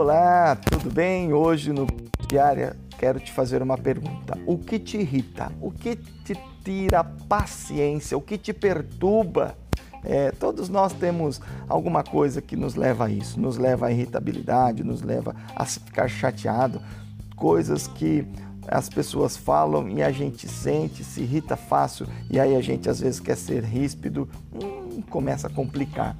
Olá, tudo bem? Hoje no Diária quero te fazer uma pergunta. O que te irrita? O que te tira paciência? O que te perturba? É, todos nós temos alguma coisa que nos leva a isso, nos leva à irritabilidade, nos leva a ficar chateado, coisas que as pessoas falam e a gente sente, se irrita fácil e aí a gente às vezes quer ser ríspido, hum, começa a complicar.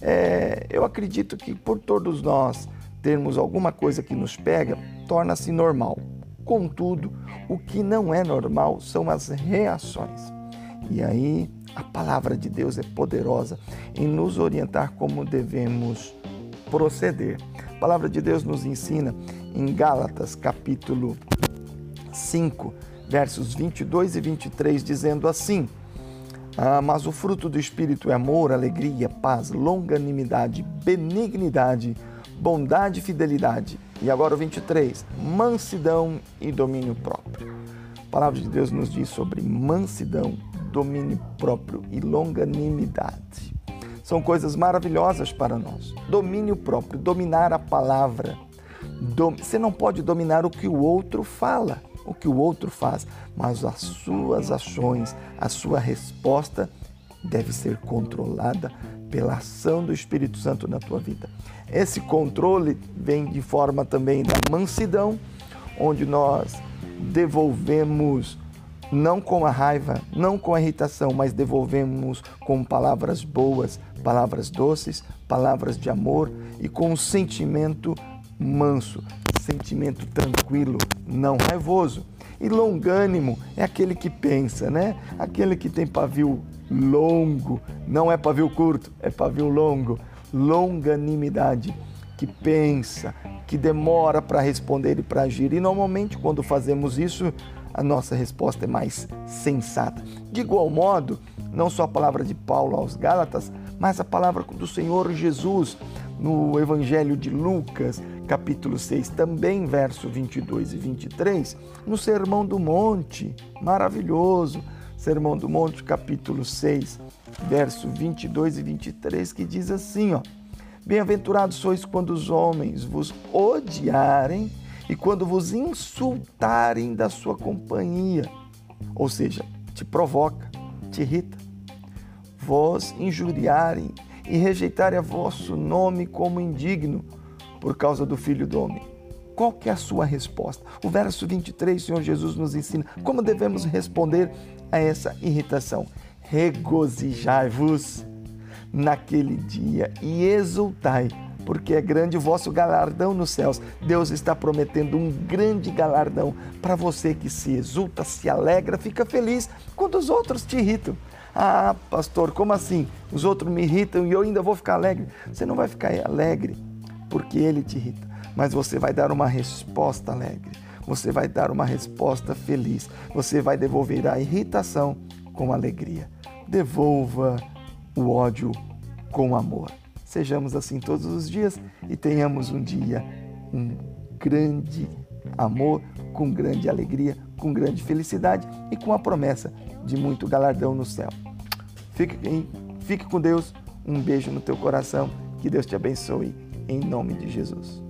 É, eu acredito que por todos nós termos alguma coisa que nos pega, torna-se normal. Contudo, o que não é normal são as reações. E aí a palavra de Deus é poderosa em nos orientar como devemos proceder. A palavra de Deus nos ensina em Gálatas, capítulo 5, versos 22 e 23, dizendo assim: ah, Mas o fruto do Espírito é amor, alegria, paz, longanimidade, benignidade, bondade e fidelidade. E agora o 23, mansidão e domínio próprio. A palavra de Deus nos diz sobre mansidão, domínio próprio e longanimidade. São coisas maravilhosas para nós. Domínio próprio, dominar a palavra. Você não pode dominar o que o outro fala, o que o outro faz, mas as suas ações, a sua resposta deve ser controlada pela ação do Espírito Santo na tua vida. Esse controle vem de forma também da mansidão, onde nós devolvemos não com a raiva, não com a irritação, mas devolvemos com palavras boas, palavras doces, palavras de amor e com um sentimento manso, sentimento tranquilo, não raivoso. E longânimo é aquele que pensa, né? Aquele que tem pavio longo, não é pavio curto, é pavio longo. Longanimidade, que pensa, que demora para responder e para agir. E normalmente, quando fazemos isso, a nossa resposta é mais sensata. De igual modo, não só a palavra de Paulo aos Gálatas, mas a palavra do Senhor Jesus no Evangelho de Lucas, capítulo 6, também verso 22 e 23, no Sermão do Monte, maravilhoso, Sermão do Monte, capítulo 6, verso 22 e 23, que diz assim, ó: Bem-aventurados sois quando os homens vos odiarem e quando vos insultarem da sua companhia, ou seja, te provoca, te irrita, vós injuriarem e rejeitarem a vosso nome como indigno por causa do Filho do Homem. Qual que é a sua resposta? O verso 23, o Senhor Jesus nos ensina como devemos responder a essa irritação. Regozijai-vos naquele dia e exultai, porque é grande o vosso galardão nos céus. Deus está prometendo um grande galardão para você que se exulta, se alegra, fica feliz quando os outros te irritam. Ah, pastor, como assim? Os outros me irritam e eu ainda vou ficar alegre. Você não vai ficar alegre porque ele te irrita, mas você vai dar uma resposta alegre. Você vai dar uma resposta feliz. Você vai devolver a irritação com alegria. Devolva o ódio com amor. Sejamos assim todos os dias e tenhamos um dia, um grande amor, com grande alegria, com grande felicidade e com a promessa de muito galardão no céu. Fique, fique com Deus, um beijo no teu coração, que Deus te abençoe, em nome de Jesus.